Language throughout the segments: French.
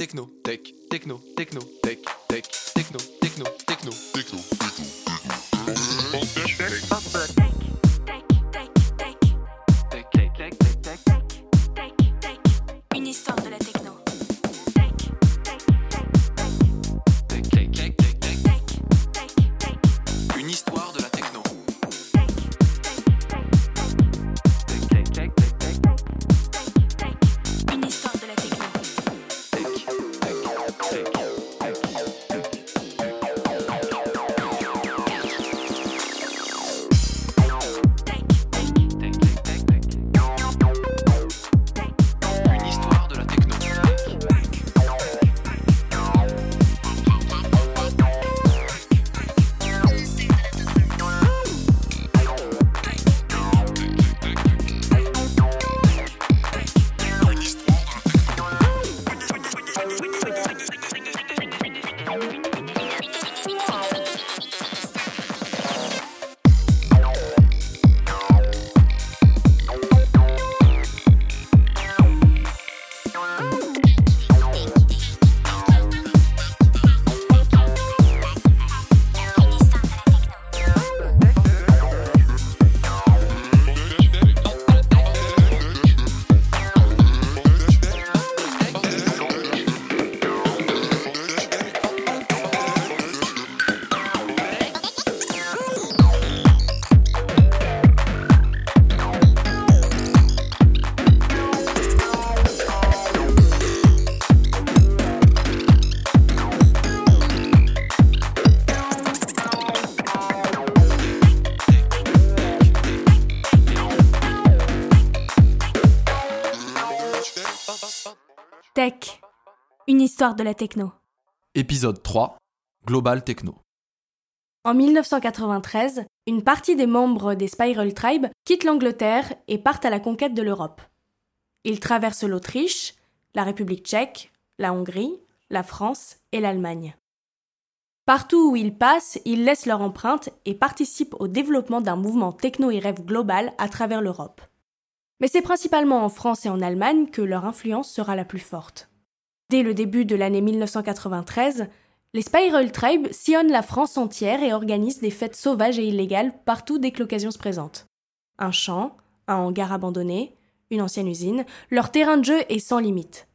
techno, tech, techno, techno, tech, tech, techno, techno, techno, techno, Une histoire de la techno. Épisode 3. Global Techno. En 1993, une partie des membres des Spiral Tribe quittent l'Angleterre et partent à la conquête de l'Europe. Ils traversent l'Autriche, la République tchèque, la Hongrie, la France et l'Allemagne. Partout où ils passent, ils laissent leur empreinte et participent au développement d'un mouvement techno et rêve global à travers l'Europe. Mais c'est principalement en France et en Allemagne que leur influence sera la plus forte. Dès le début de l'année 1993, les Spiral Tribe sillonnent la France entière et organisent des fêtes sauvages et illégales partout dès que l'occasion se présente. Un champ, un hangar abandonné, une ancienne usine, leur terrain de jeu est sans limite.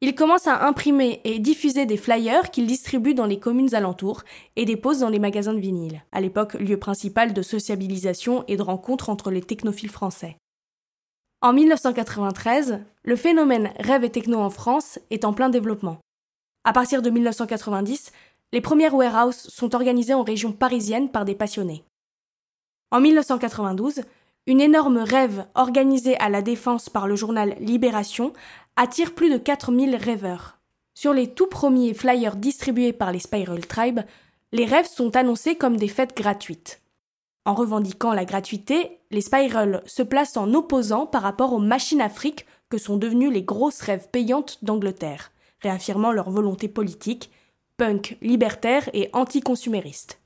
Ils commencent à imprimer et diffuser des flyers qu'ils distribuent dans les communes alentours et déposent dans les magasins de vinyle, à l'époque lieu principal de sociabilisation et de rencontre entre les technophiles français. En 1993, le phénomène rêve et techno en France est en plein développement. À partir de 1990, les premières warehouses sont organisées en région parisienne par des passionnés. En 1992, une énorme rêve organisée à la Défense par le journal Libération attire plus de 4000 rêveurs. Sur les tout premiers flyers distribués par les Spiral Tribe, les rêves sont annoncés comme des fêtes gratuites. En revendiquant la gratuité, les Spiral se placent en opposant par rapport aux machines afriques que sont devenues les grosses rêves payantes d'Angleterre, réaffirmant leur volonté politique, punk, libertaire et anticonsumériste.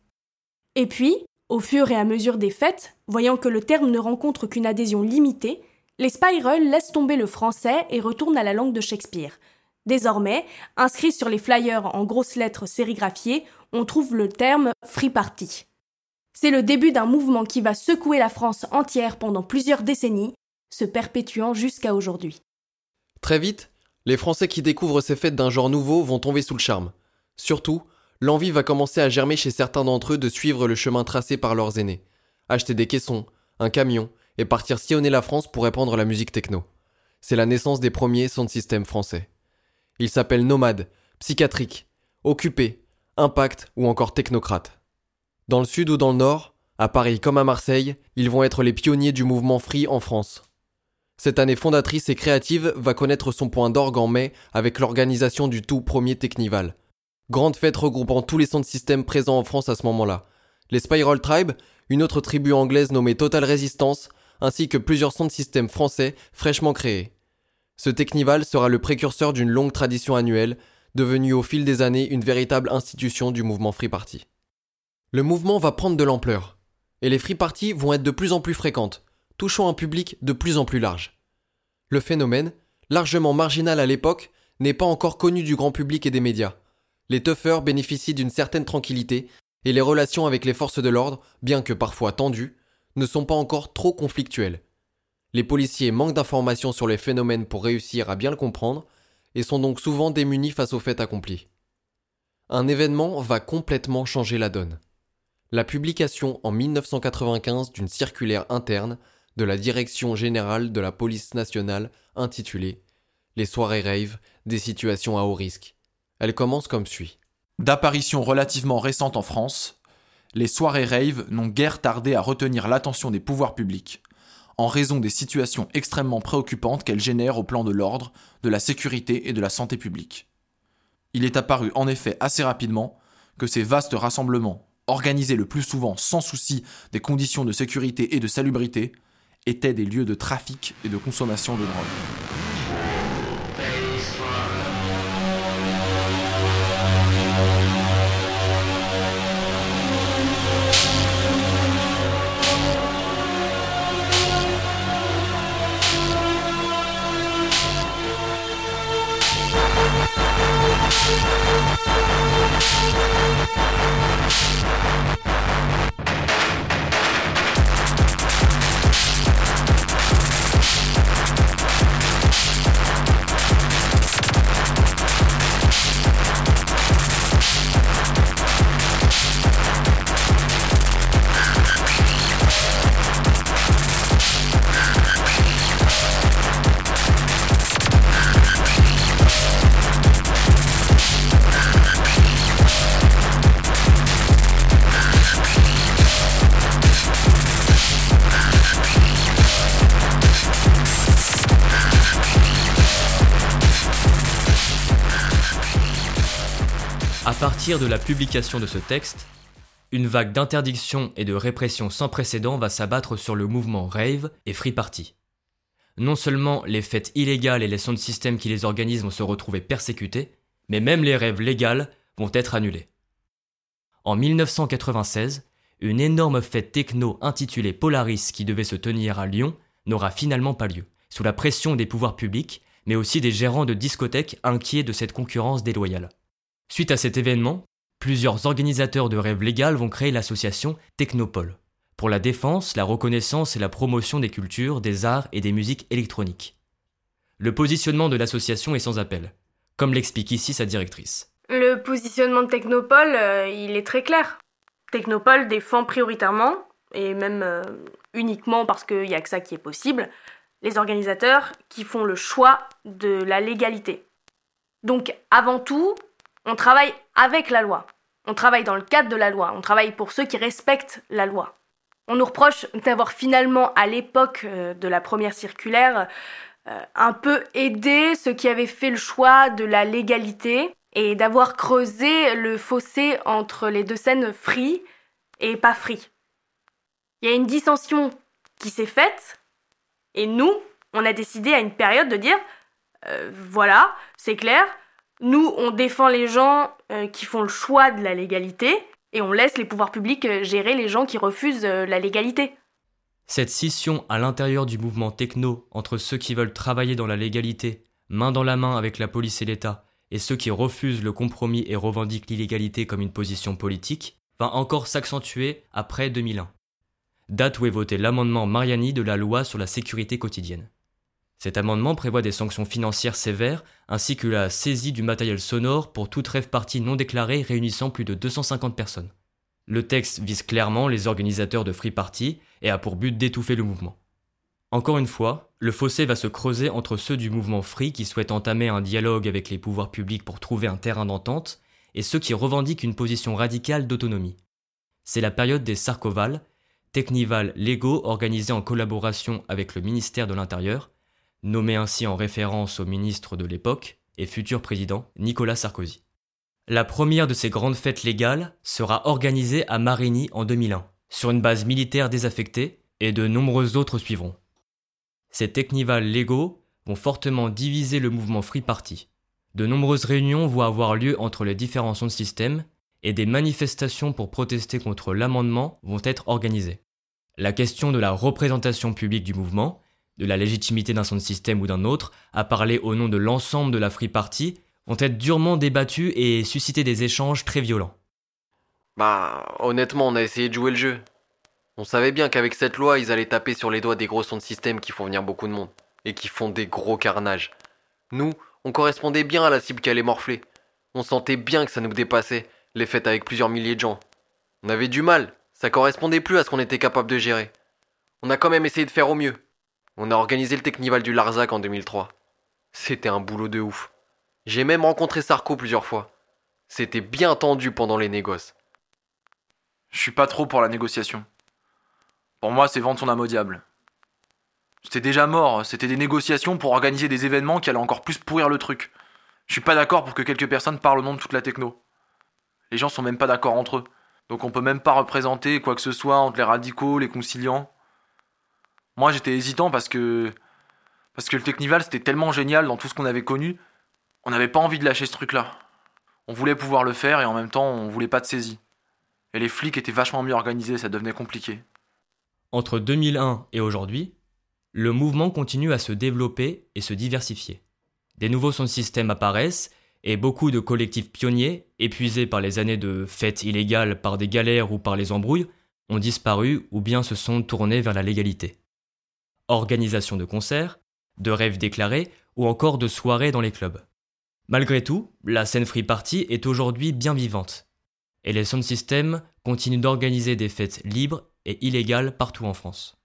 Et puis, au fur et à mesure des fêtes, voyant que le terme ne rencontre qu'une adhésion limitée, les Spiral laissent tomber le français et retournent à la langue de Shakespeare. Désormais, inscrit sur les flyers en grosses lettres sérigraphiées, on trouve le terme free party. C'est le début d'un mouvement qui va secouer la France entière pendant plusieurs décennies, se perpétuant jusqu'à aujourd'hui. Très vite, les Français qui découvrent ces fêtes d'un genre nouveau vont tomber sous le charme. Surtout, l'envie va commencer à germer chez certains d'entre eux de suivre le chemin tracé par leurs aînés. Acheter des caissons, un camion, et partir sillonner la France pour répandre la musique techno. C'est la naissance des premiers sound systems français. Ils s'appellent nomades, psychiatriques, occupés, impact ou encore technocrates. Dans le sud ou dans le nord, à Paris comme à Marseille, ils vont être les pionniers du mouvement free en France. Cette année fondatrice et créative va connaître son point d'orgue en mai avec l'organisation du tout premier Technival. Grande fête regroupant tous les sound systems présents en France à ce moment-là. Les Spiral Tribe, une autre tribu anglaise nommée Total Resistance, ainsi que plusieurs sound systems français fraîchement créés. Ce Technival sera le précurseur d'une longue tradition annuelle, devenue au fil des années une véritable institution du mouvement Free Party. Le mouvement va prendre de l'ampleur, et les Free Parties vont être de plus en plus fréquentes, touchant un public de plus en plus large. Le phénomène, largement marginal à l'époque, n'est pas encore connu du grand public et des médias. Les toughers bénéficient d'une certaine tranquillité et les relations avec les forces de l'ordre, bien que parfois tendues, ne sont pas encore trop conflictuelles. Les policiers manquent d'informations sur les phénomènes pour réussir à bien le comprendre et sont donc souvent démunis face aux faits accomplis. Un événement va complètement changer la donne. La publication en 1995 d'une circulaire interne de la Direction générale de la police nationale intitulée Les soirées rave, des situations à haut risque. Elle commence comme suit. D'apparition relativement récente en France, les soirées rave n'ont guère tardé à retenir l'attention des pouvoirs publics, en raison des situations extrêmement préoccupantes qu'elles génèrent au plan de l'ordre, de la sécurité et de la santé publique. Il est apparu en effet assez rapidement que ces vastes rassemblements, organisés le plus souvent sans souci des conditions de sécurité et de salubrité, étaient des lieux de trafic et de consommation de drogue. Partir de la publication de ce texte, une vague d'interdiction et de répression sans précédent va s'abattre sur le mouvement Rave et Free Party. Non seulement les fêtes illégales et les sound systems qui les organisent vont se retrouver persécutés, mais même les rêves légales vont être annulés. En 1996, une énorme fête techno intitulée Polaris qui devait se tenir à Lyon n'aura finalement pas lieu, sous la pression des pouvoirs publics, mais aussi des gérants de discothèques inquiets de cette concurrence déloyale. Suite à cet événement, plusieurs organisateurs de rêves légales vont créer l'association Technopole pour la défense, la reconnaissance et la promotion des cultures, des arts et des musiques électroniques. Le positionnement de l'association est sans appel, comme l'explique ici sa directrice. Le positionnement de Technopole, euh, il est très clair. Technopole défend prioritairement, et même euh, uniquement parce qu'il n'y a que ça qui est possible, les organisateurs qui font le choix de la légalité. Donc avant tout, on travaille avec la loi. On travaille dans le cadre de la loi. On travaille pour ceux qui respectent la loi. On nous reproche d'avoir finalement, à l'époque euh, de la première circulaire, euh, un peu aidé ceux qui avaient fait le choix de la légalité et d'avoir creusé le fossé entre les deux scènes free et pas free. Il y a une dissension qui s'est faite et nous, on a décidé à une période de dire euh, voilà, c'est clair, nous, on défend les gens euh, qui font le choix de la légalité et on laisse les pouvoirs publics euh, gérer les gens qui refusent euh, la légalité. Cette scission à l'intérieur du mouvement techno entre ceux qui veulent travailler dans la légalité, main dans la main avec la police et l'État, et ceux qui refusent le compromis et revendiquent l'illégalité comme une position politique, va encore s'accentuer après 2001. Date où est voté l'amendement Mariani de la loi sur la sécurité quotidienne. Cet amendement prévoit des sanctions financières sévères ainsi que la saisie du matériel sonore pour toute rêve partie non déclarée réunissant plus de 250 personnes. Le texte vise clairement les organisateurs de Free Party et a pour but d'étouffer le mouvement. Encore une fois, le fossé va se creuser entre ceux du mouvement Free qui souhaitent entamer un dialogue avec les pouvoirs publics pour trouver un terrain d'entente et ceux qui revendiquent une position radicale d'autonomie. C'est la période des Sarkovals, technivals légaux organisés en collaboration avec le ministère de l'Intérieur, nommé ainsi en référence au ministre de l'époque et futur président Nicolas Sarkozy. La première de ces grandes fêtes légales sera organisée à Marigny en 2001, sur une base militaire désaffectée, et de nombreuses autres suivront. Ces technivals légaux vont fortement diviser le mouvement Free Party. De nombreuses réunions vont avoir lieu entre les différents sons de système, et des manifestations pour protester contre l'amendement vont être organisées. La question de la représentation publique du mouvement de la légitimité d'un son système ou d'un autre, à parler au nom de l'ensemble de la Free Party, vont être durement débattus et susciter des échanges très violents. Bah, honnêtement, on a essayé de jouer le jeu. On savait bien qu'avec cette loi, ils allaient taper sur les doigts des gros sons de système qui font venir beaucoup de monde et qui font des gros carnages. Nous, on correspondait bien à la cible qui allait morfler. On sentait bien que ça nous dépassait, les fêtes avec plusieurs milliers de gens. On avait du mal, ça correspondait plus à ce qu'on était capable de gérer. On a quand même essayé de faire au mieux. On a organisé le Technival du Larzac en 2003. C'était un boulot de ouf. J'ai même rencontré Sarko plusieurs fois. C'était bien tendu pendant les négoces. Je suis pas trop pour la négociation. Pour moi, c'est vendre son âme au diable. C'était déjà mort, c'était des négociations pour organiser des événements qui allaient encore plus pourrir le truc. Je suis pas d'accord pour que quelques personnes parlent au nom de toute la techno. Les gens sont même pas d'accord entre eux. Donc on peut même pas représenter quoi que ce soit entre les radicaux, les conciliants. Moi j'étais hésitant parce que. Parce que le Technival c'était tellement génial dans tout ce qu'on avait connu, on n'avait pas envie de lâcher ce truc-là. On voulait pouvoir le faire et en même temps on voulait pas de saisie. Et les flics étaient vachement mieux organisés, ça devenait compliqué. Entre 2001 et aujourd'hui, le mouvement continue à se développer et se diversifier. Des nouveaux sons de système apparaissent et beaucoup de collectifs pionniers, épuisés par les années de fêtes illégales par des galères ou par les embrouilles, ont disparu ou bien se sont tournés vers la légalité. Organisation de concerts, de rêves déclarés ou encore de soirées dans les clubs. Malgré tout, la scène free party est aujourd'hui bien vivante. Et les sound systems continuent d'organiser des fêtes libres et illégales partout en France.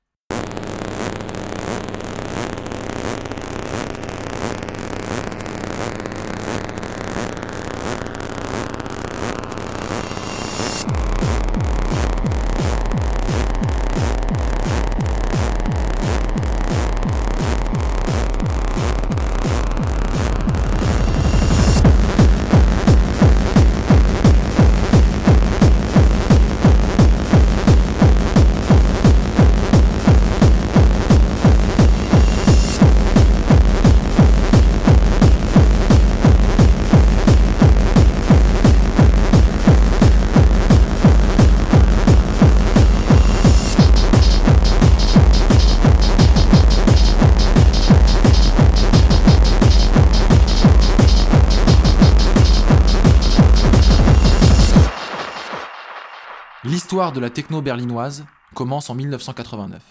De la techno berlinoise commence en 1989.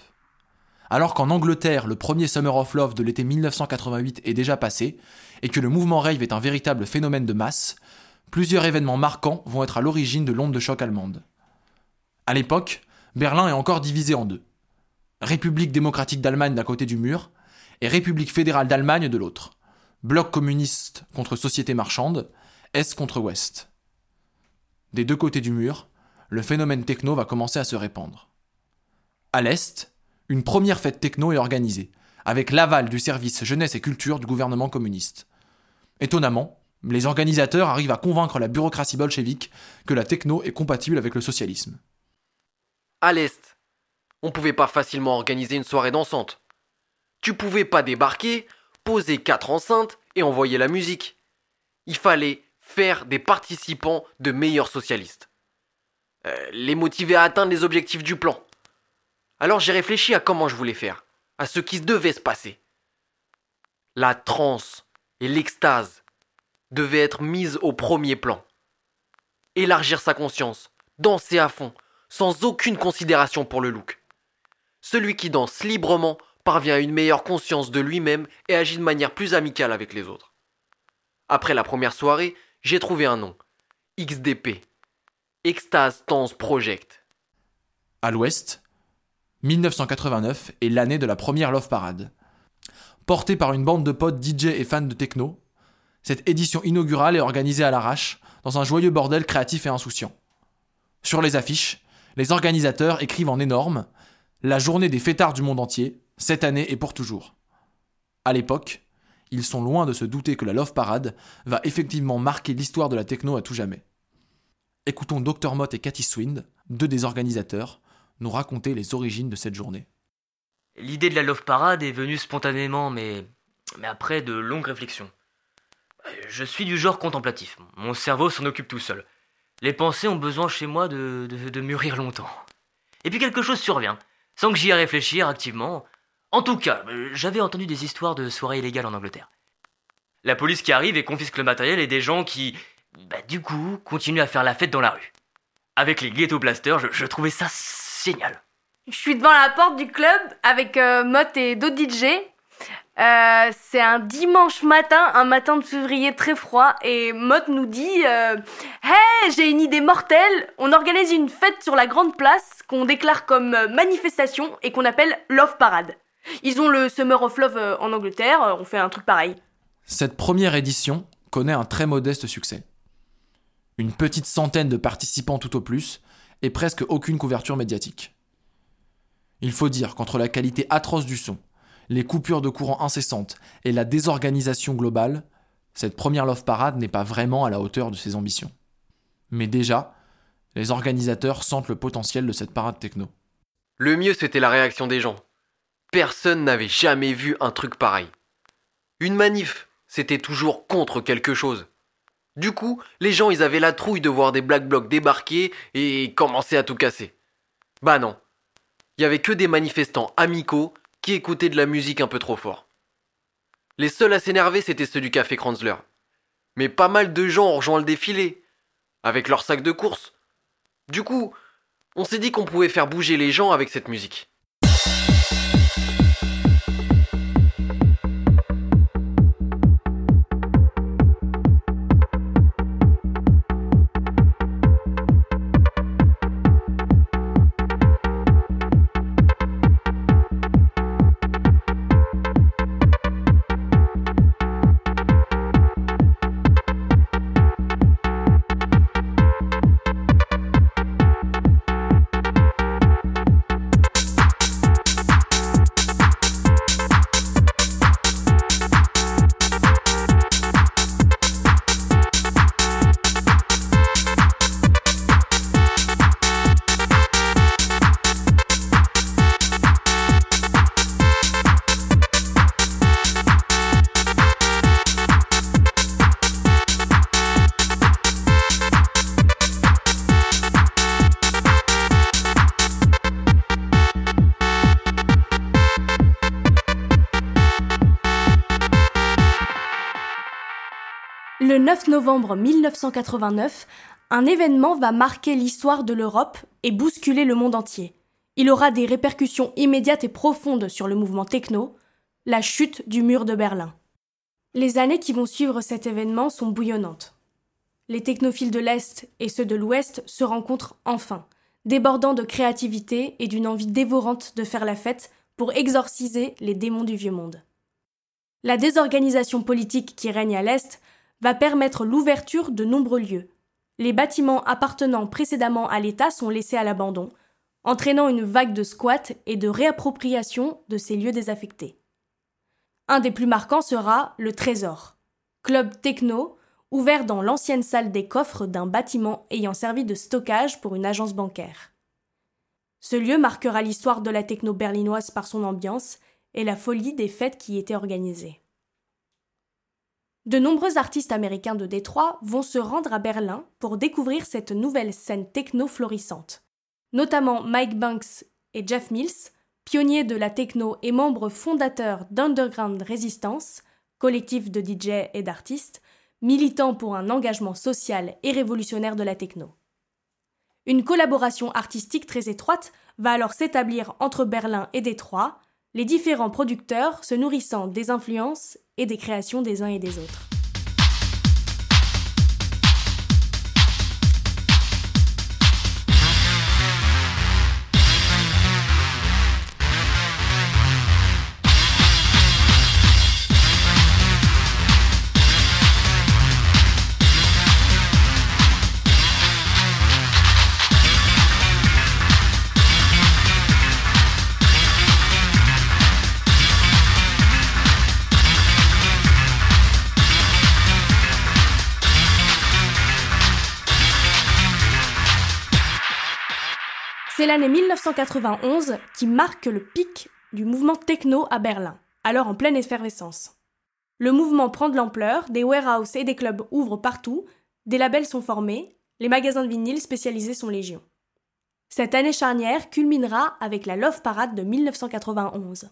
Alors qu'en Angleterre, le premier Summer of Love de l'été 1988 est déjà passé, et que le mouvement rave est un véritable phénomène de masse, plusieurs événements marquants vont être à l'origine de l'onde de choc allemande. À l'époque, Berlin est encore divisé en deux. République démocratique d'Allemagne d'un côté du mur, et République fédérale d'Allemagne de l'autre. Bloc communiste contre société marchande, Est contre Ouest. Des deux côtés du mur, le phénomène techno va commencer à se répandre. À l'Est, une première fête techno est organisée, avec l'aval du service jeunesse et culture du gouvernement communiste. Étonnamment, les organisateurs arrivent à convaincre la bureaucratie bolchevique que la techno est compatible avec le socialisme. À l'Est, on pouvait pas facilement organiser une soirée dansante. Tu pouvais pas débarquer, poser quatre enceintes et envoyer la musique. Il fallait faire des participants de meilleurs socialistes. Euh, les motiver à atteindre les objectifs du plan. Alors j'ai réfléchi à comment je voulais faire, à ce qui devait se passer. La transe et l'extase devaient être mises au premier plan. Élargir sa conscience, danser à fond, sans aucune considération pour le look. Celui qui danse librement parvient à une meilleure conscience de lui-même et agit de manière plus amicale avec les autres. Après la première soirée, j'ai trouvé un nom. XDP. Extase Dance Project. À l'ouest, 1989 est l'année de la première Love Parade. Portée par une bande de potes DJ et fans de techno, cette édition inaugurale est organisée à l'arrache, dans un joyeux bordel créatif et insouciant. Sur les affiches, les organisateurs écrivent en énorme La journée des fêtards du monde entier, cette année et pour toujours. À l'époque, ils sont loin de se douter que la Love Parade va effectivement marquer l'histoire de la techno à tout jamais. Écoutons Dr Mott et Cathy Swind, deux des organisateurs, nous raconter les origines de cette journée. L'idée de la Love Parade est venue spontanément, mais, mais après de longues réflexions. Je suis du genre contemplatif. Mon cerveau s'en occupe tout seul. Les pensées ont besoin chez moi de, de, de mûrir longtemps. Et puis quelque chose survient, sans que j'y ai réfléchir activement. En tout cas, euh, j'avais entendu des histoires de soirées illégales en Angleterre. La police qui arrive et confisque le matériel et des gens qui, bah, du coup, continuent à faire la fête dans la rue. Avec les ghetto blasters, je, je trouvais ça génial. Je suis devant la porte du club avec euh, Mott et d'autres DJ. Euh, c'est un dimanche matin, un matin de février très froid, et Mott nous dit euh, Hey, j'ai une idée mortelle On organise une fête sur la grande place qu'on déclare comme euh, manifestation et qu'on appelle Love Parade. Ils ont le Summer of Love euh, en Angleterre, on fait un truc pareil. Cette première édition connaît un très modeste succès. Une petite centaine de participants tout au plus, et presque aucune couverture médiatique. Il faut dire qu'entre la qualité atroce du son, les coupures de courant incessantes et la désorganisation globale, cette première Love Parade n'est pas vraiment à la hauteur de ses ambitions. Mais déjà, les organisateurs sentent le potentiel de cette parade techno. Le mieux, c'était la réaction des gens. Personne n'avait jamais vu un truc pareil. Une manif, c'était toujours contre quelque chose. Du coup, les gens, ils avaient la trouille de voir des Black Blocs débarquer et commencer à tout casser. Bah non. Il y avait que des manifestants amicaux qui écoutaient de la musique un peu trop fort. Les seuls à s'énerver, c'était ceux du café Kranzler. Mais pas mal de gens ont rejoint le défilé, avec leurs sacs de course. Du coup, on s'est dit qu'on pouvait faire bouger les gens avec cette musique. 9 novembre 1989, un événement va marquer l'histoire de l'Europe et bousculer le monde entier. Il aura des répercussions immédiates et profondes sur le mouvement techno, la chute du mur de Berlin. Les années qui vont suivre cet événement sont bouillonnantes. Les technophiles de l'Est et ceux de l'Ouest se rencontrent enfin, débordant de créativité et d'une envie dévorante de faire la fête pour exorciser les démons du vieux monde. La désorganisation politique qui règne à l'Est va permettre l'ouverture de nombreux lieux. Les bâtiments appartenant précédemment à l'État sont laissés à l'abandon, entraînant une vague de squats et de réappropriation de ces lieux désaffectés. Un des plus marquants sera le Trésor, club techno ouvert dans l'ancienne salle des coffres d'un bâtiment ayant servi de stockage pour une agence bancaire. Ce lieu marquera l'histoire de la techno berlinoise par son ambiance et la folie des fêtes qui y étaient organisées. De nombreux artistes américains de Détroit vont se rendre à Berlin pour découvrir cette nouvelle scène techno florissante. Notamment Mike Banks et Jeff Mills, pionniers de la techno et membres fondateurs d'Underground Resistance, collectif de DJ et d'artistes, militants pour un engagement social et révolutionnaire de la techno. Une collaboration artistique très étroite va alors s'établir entre Berlin et Détroit, les différents producteurs se nourrissant des influences et des créations des uns et des autres. C'est l'année 1991 qui marque le pic du mouvement techno à Berlin, alors en pleine effervescence. Le mouvement prend de l'ampleur, des warehouses et des clubs ouvrent partout, des labels sont formés, les magasins de vinyle spécialisés sont légion. Cette année charnière culminera avec la Love Parade de 1991.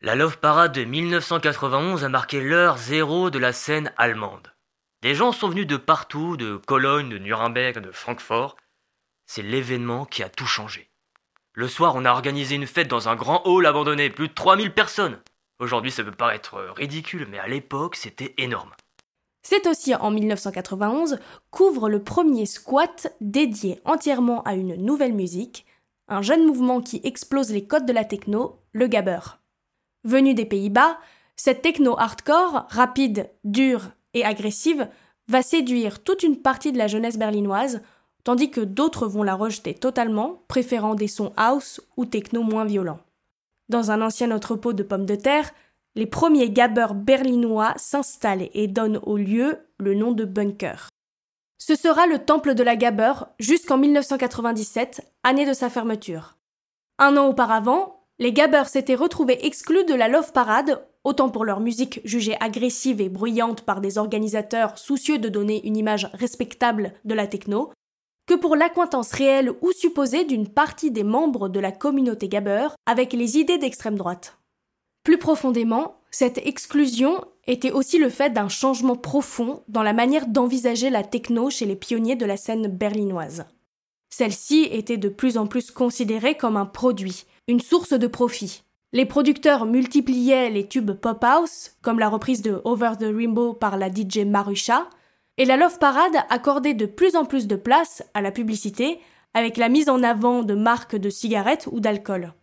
La Love Parade de 1991 a marqué l'heure zéro de la scène allemande. Des gens sont venus de partout, de Cologne, de Nuremberg, de Francfort. C'est l'événement qui a tout changé. Le soir, on a organisé une fête dans un grand hall abandonné, plus de 3000 personnes. Aujourd'hui, ça peut paraître ridicule, mais à l'époque, c'était énorme. C'est aussi en 1991 qu'ouvre le premier squat dédié entièrement à une nouvelle musique, un jeune mouvement qui explose les codes de la techno, le gabber. Venu des Pays-Bas, cette techno hardcore, rapide, dure et agressive, va séduire toute une partie de la jeunesse berlinoise, tandis que d'autres vont la rejeter totalement, préférant des sons house ou techno moins violents. Dans un ancien entrepôt de pommes de terre, les premiers gabbers berlinois s'installent et donnent au lieu le nom de bunker. Ce sera le temple de la gabber jusqu'en 1997, année de sa fermeture. Un an auparavant, les gabbers s'étaient retrouvés exclus de la Love Parade, autant pour leur musique jugée agressive et bruyante par des organisateurs soucieux de donner une image respectable de la techno, que pour l'acquaintance réelle ou supposée d'une partie des membres de la communauté gabber avec les idées d'extrême droite. Plus profondément, cette exclusion était aussi le fait d'un changement profond dans la manière d'envisager la techno chez les pionniers de la scène berlinoise. Celle-ci était de plus en plus considérée comme un produit, une source de profit. Les producteurs multipliaient les tubes pop house, comme la reprise de Over the Rainbow par la DJ Marusha, et la Love Parade accordait de plus en plus de place à la publicité avec la mise en avant de marques de cigarettes ou d'alcool.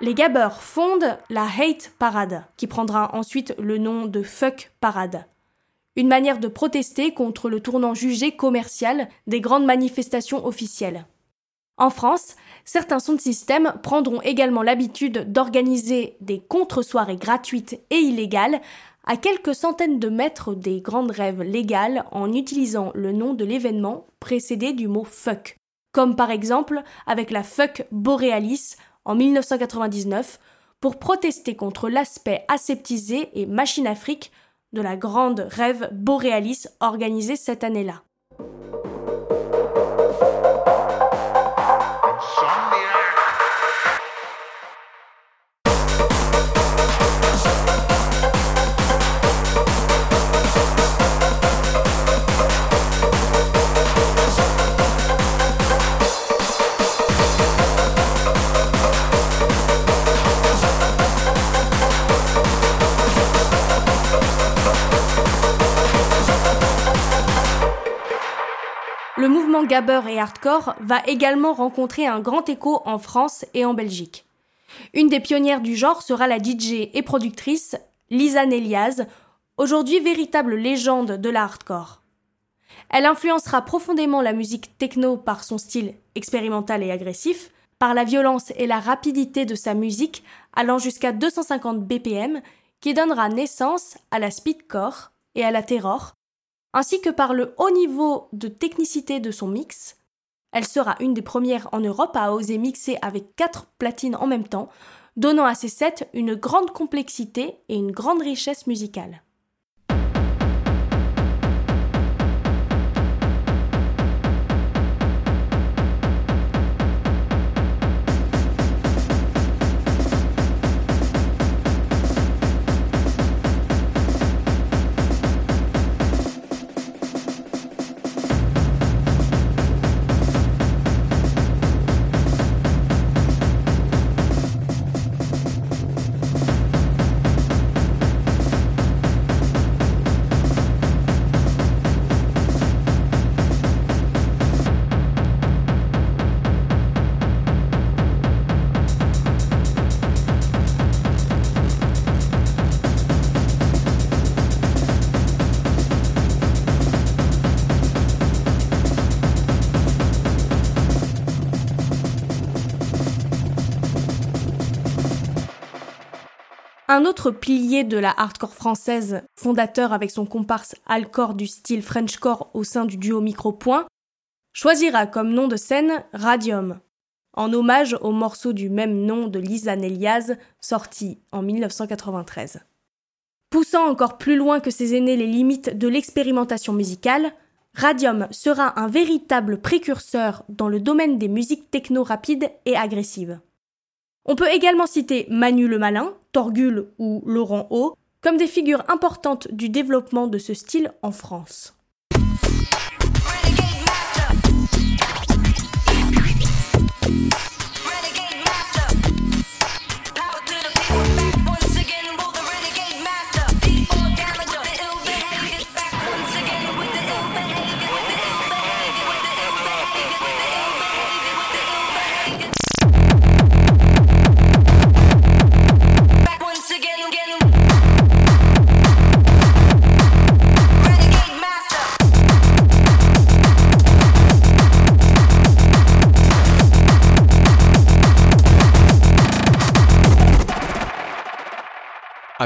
Les gabbers fondent la Hate Parade, qui prendra ensuite le nom de Fuck Parade. Une manière de protester contre le tournant jugé commercial des grandes manifestations officielles. En France, certains sons de système prendront également l'habitude d'organiser des contre-soirées gratuites et illégales à quelques centaines de mètres des grandes rêves légales en utilisant le nom de l'événement précédé du mot fuck comme par exemple avec la Fuck Borealis en 1999 pour protester contre l'aspect aseptisé et machine afrique de la grande rêve Borealis organisée cette année-là. Gabber et hardcore va également rencontrer un grand écho en France et en Belgique. Une des pionnières du genre sera la DJ et productrice Lisa Neliaz, aujourd'hui véritable légende de la hardcore. Elle influencera profondément la musique techno par son style expérimental et agressif, par la violence et la rapidité de sa musique allant jusqu'à 250 BPM, qui donnera naissance à la speedcore et à la terror, ainsi que par le haut niveau de technicité de son mix. Elle sera une des premières en Europe à oser mixer avec quatre platines en même temps, donnant à ses sets une grande complexité et une grande richesse musicale. Un autre pilier de la hardcore française, fondateur avec son comparse Alcor du style Frenchcore au sein du duo Micropoint, choisira comme nom de scène Radium, en hommage au morceau du même nom de Lisa Neliaz, sorti en 1993. Poussant encore plus loin que ses aînés les limites de l'expérimentation musicale, Radium sera un véritable précurseur dans le domaine des musiques techno rapides et agressives. On peut également citer Manu le Malin, Torgul ou Laurent O comme des figures importantes du développement de ce style en France.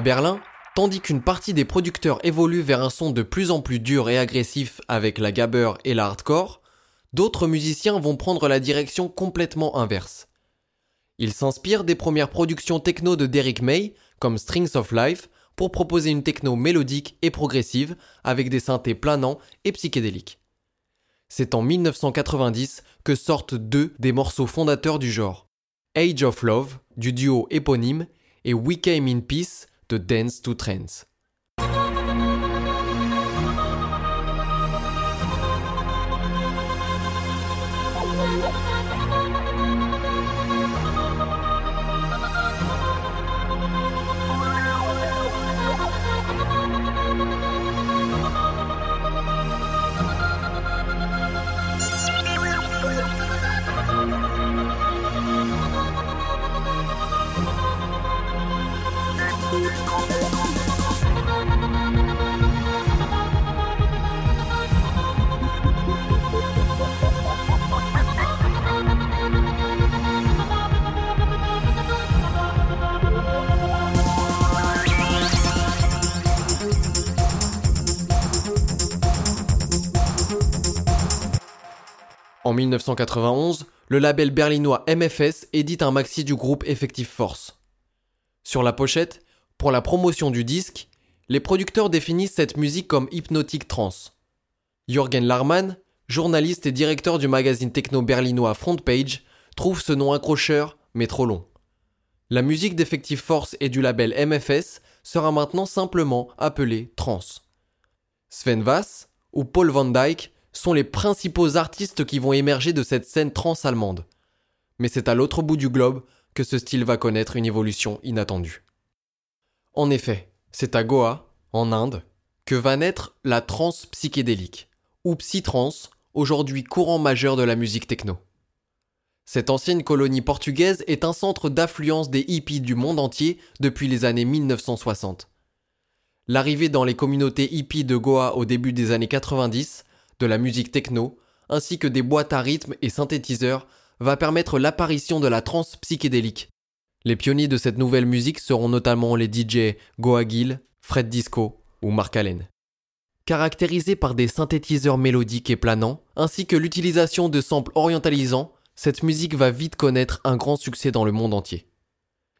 Berlin, tandis qu'une partie des producteurs évolue vers un son de plus en plus dur et agressif avec la gabber et la hardcore, d'autres musiciens vont prendre la direction complètement inverse. Ils s'inspirent des premières productions techno de Derrick May, comme Strings of Life, pour proposer une techno mélodique et progressive avec des synthés planants et psychédéliques. C'est en 1990 que sortent deux des morceaux fondateurs du genre. Age of Love, du duo éponyme, et We Came in Peace, de Dance to Trends. En 1991, le label berlinois MFS édite un maxi du groupe Effective Force. Sur la pochette, pour la promotion du disque, les producteurs définissent cette musique comme hypnotique trance. Jürgen Larman, journaliste et directeur du magazine techno berlinois Frontpage, trouve ce nom accrocheur, mais trop long. La musique d'Effective Force et du label MFS sera maintenant simplement appelée trance. Sven Vass ou Paul Van Dyke sont les principaux artistes qui vont émerger de cette scène trans-allemande. Mais c'est à l'autre bout du globe que ce style va connaître une évolution inattendue. En effet, c'est à Goa, en Inde, que va naître la trance psychédélique, ou psytrance, aujourd'hui courant majeur de la musique techno. Cette ancienne colonie portugaise est un centre d'affluence des hippies du monde entier depuis les années 1960. L'arrivée dans les communautés hippies de Goa au début des années 90 de la musique techno, ainsi que des boîtes à rythme et synthétiseurs, va permettre l'apparition de la trance psychédélique. Les pionniers de cette nouvelle musique seront notamment les DJ Goa Gill, Fred Disco ou Mark Allen. Caractérisée par des synthétiseurs mélodiques et planants, ainsi que l'utilisation de samples orientalisants, cette musique va vite connaître un grand succès dans le monde entier.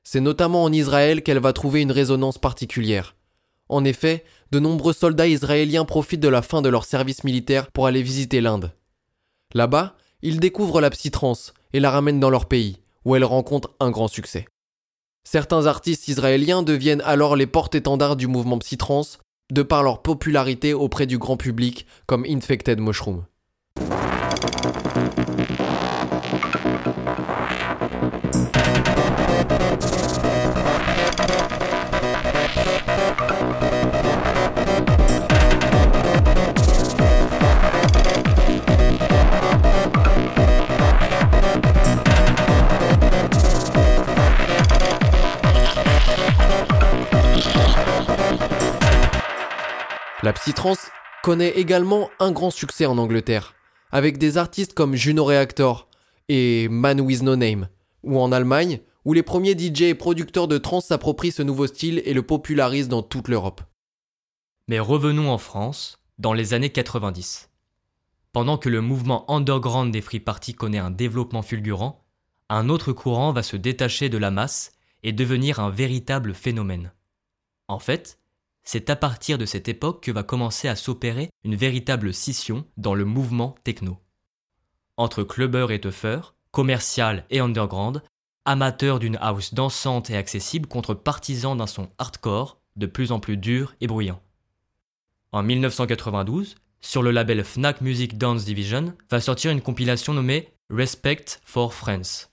C'est notamment en Israël qu'elle va trouver une résonance particulière. En effet, de nombreux soldats israéliens profitent de la fin de leur service militaire pour aller visiter l'Inde. Là-bas, ils découvrent la psytrance et la ramènent dans leur pays, où elle rencontre un grand succès. Certains artistes israéliens deviennent alors les porte-étendards du mouvement psytrance, de par leur popularité auprès du grand public, comme Infected Mushroom. La psytrance connaît également un grand succès en Angleterre, avec des artistes comme Juno Reactor et Man With No Name, ou en Allemagne, où les premiers DJ et producteurs de trance s'approprient ce nouveau style et le popularisent dans toute l'Europe. Mais revenons en France, dans les années 90. Pendant que le mouvement underground des free parties connaît un développement fulgurant, un autre courant va se détacher de la masse et devenir un véritable phénomène. En fait, c'est à partir de cette époque que va commencer à s'opérer une véritable scission dans le mouvement techno. Entre clubbers et tuffers, commercial et underground, amateurs d'une house dansante et accessible contre partisans d'un son hardcore de plus en plus dur et bruyant. En 1992, sur le label Fnac Music Dance Division, va sortir une compilation nommée Respect for Friends.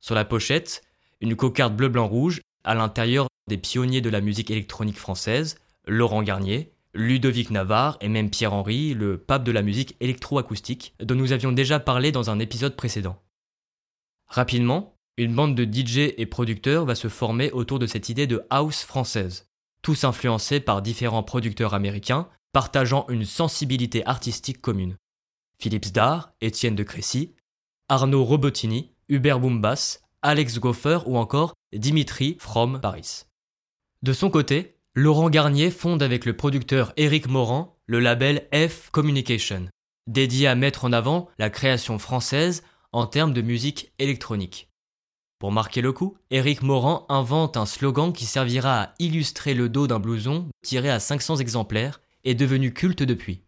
Sur la pochette, une cocarde bleu-blanc-rouge, à l'intérieur des pionniers de la musique électronique française, Laurent Garnier, Ludovic Navarre et même Pierre-Henry, le pape de la musique électroacoustique, dont nous avions déjà parlé dans un épisode précédent. Rapidement, une bande de DJ et producteurs va se former autour de cette idée de house française tous influencés par différents producteurs américains partageant une sensibilité artistique commune. Philippe Zdar, Étienne de Crécy, Arnaud Robotini, Hubert Boumbas, Alex Goffer ou encore Dimitri From Paris. De son côté, Laurent Garnier fonde avec le producteur Éric Morand le label F Communication, dédié à mettre en avant la création française en termes de musique électronique. Pour marquer le coup, Eric Morand invente un slogan qui servira à illustrer le dos d'un blouson tiré à 500 exemplaires et devenu culte depuis.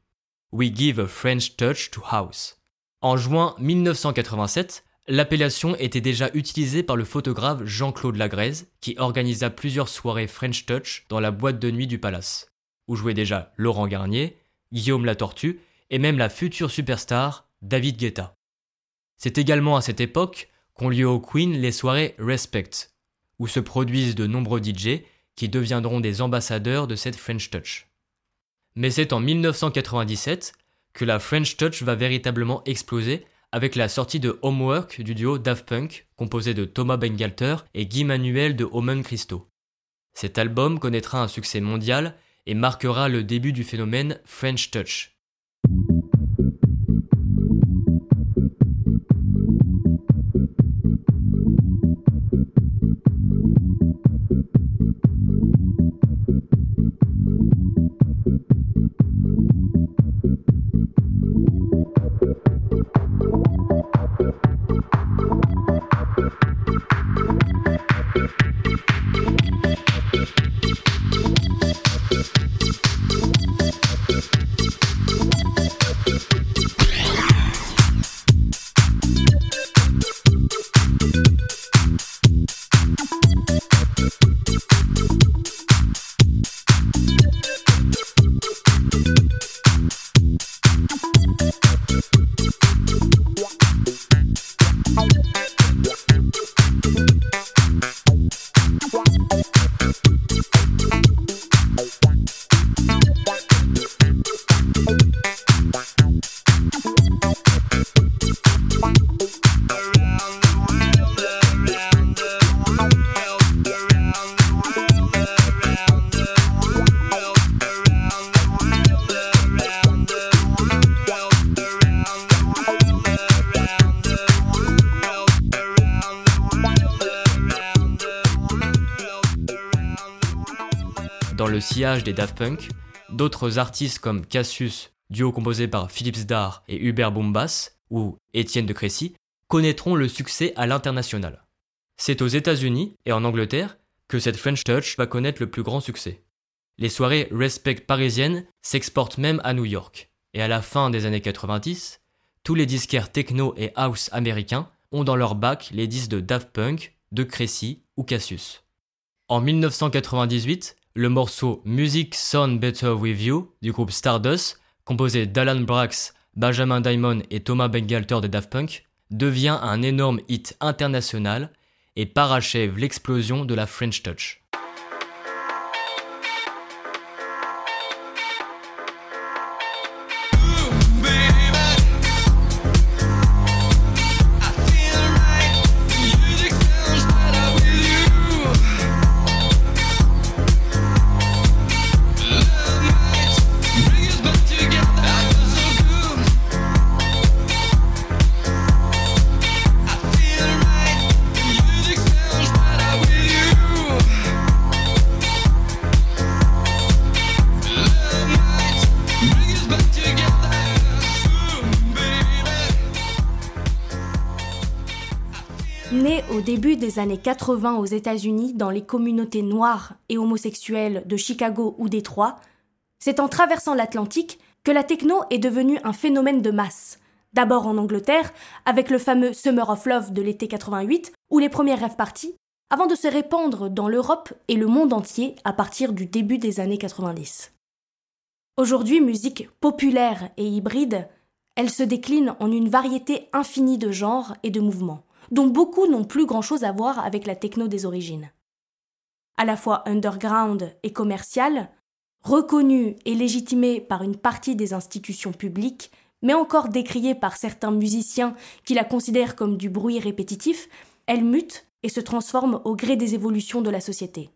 We give a French touch to house. En juin 1987, l'appellation était déjà utilisée par le photographe Jean-Claude Lagrèze, qui organisa plusieurs soirées French Touch dans la boîte de nuit du Palace, où jouaient déjà Laurent Garnier, Guillaume Latortue et même la future superstar David Guetta. C'est également à cette époque qu'ont lieu au Queen les soirées Respect, où se produisent de nombreux DJ qui deviendront des ambassadeurs de cette French Touch. Mais c'est en 1997 que la French Touch va véritablement exploser avec la sortie de Homework du duo Daft Punk, composé de Thomas Bengalter et Guy Manuel de Omen Christo. Cet album connaîtra un succès mondial et marquera le début du phénomène French Touch, des Daft Punk, d'autres artistes comme Cassius, duo composé par Philippe Zdar et Hubert Bombas, ou Étienne de Crécy, connaîtront le succès à l'international. C'est aux États-Unis et en Angleterre que cette French Touch va connaître le plus grand succès. Les soirées Respect parisiennes s'exportent même à New York, et à la fin des années 90, tous les disquaires techno et house américains ont dans leur bac les disques de Daft Punk, de Crécy ou Cassius. En 1998, le morceau Music Sound Better With You du groupe Stardust, composé d'Alan Brax, Benjamin Diamond et Thomas Bengalter de Daft Punk, devient un énorme hit international et parachève l'explosion de la French Touch. Des années 80 aux États-Unis dans les communautés noires et homosexuelles de Chicago ou Détroit, c'est en traversant l'Atlantique que la techno est devenue un phénomène de masse. D'abord en Angleterre, avec le fameux Summer of Love de l'été 88 ou les premières rêves parties, avant de se répandre dans l'Europe et le monde entier à partir du début des années 90. Aujourd'hui, musique populaire et hybride, elle se décline en une variété infinie de genres et de mouvements, dont beaucoup n'ont plus grand-chose à voir avec la techno des origines. À la fois underground et commerciale, reconnue et légitimée par une partie des institutions publiques, mais encore décriée par certains musiciens qui la considèrent comme du bruit répétitif, elle mute et se transforme au gré des évolutions de la société.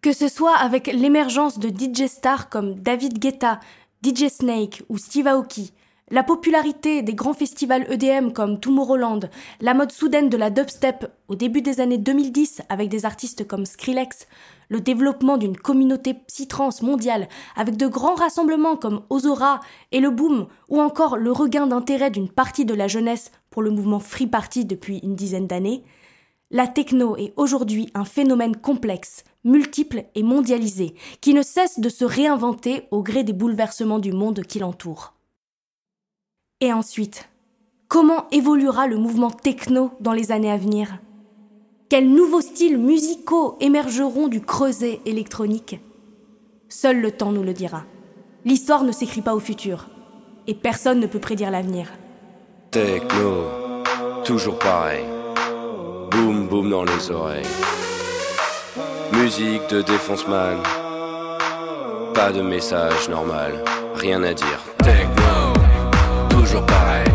Que ce soit avec l'émergence de DJ stars comme David Guetta, DJ Snake ou Steve Aoki, la popularité des grands festivals EDM comme Tomorrowland, la mode soudaine de la dubstep au début des années 2010 avec des artistes comme Skrillex, le développement d'une communauté psytrance mondiale avec de grands rassemblements comme Ozora et le Boom, ou encore le regain d'intérêt d'une partie de la jeunesse pour le mouvement Free Party depuis une dizaine d'années, la techno est aujourd'hui un phénomène complexe, multiple et mondialisé, qui ne cesse de se réinventer au gré des bouleversements du monde qui l'entoure. Et ensuite, comment évoluera le mouvement techno dans les années à venir? Quels nouveaux styles musicaux émergeront du creuset électronique? Seul le temps nous le dira. L'histoire ne s'écrit pas au futur, et personne ne peut prédire l'avenir. Techno, toujours pareil. Boum boum dans les oreilles. Musique de défonce-man. Pas de message normal, rien à dire. Toujours pareil.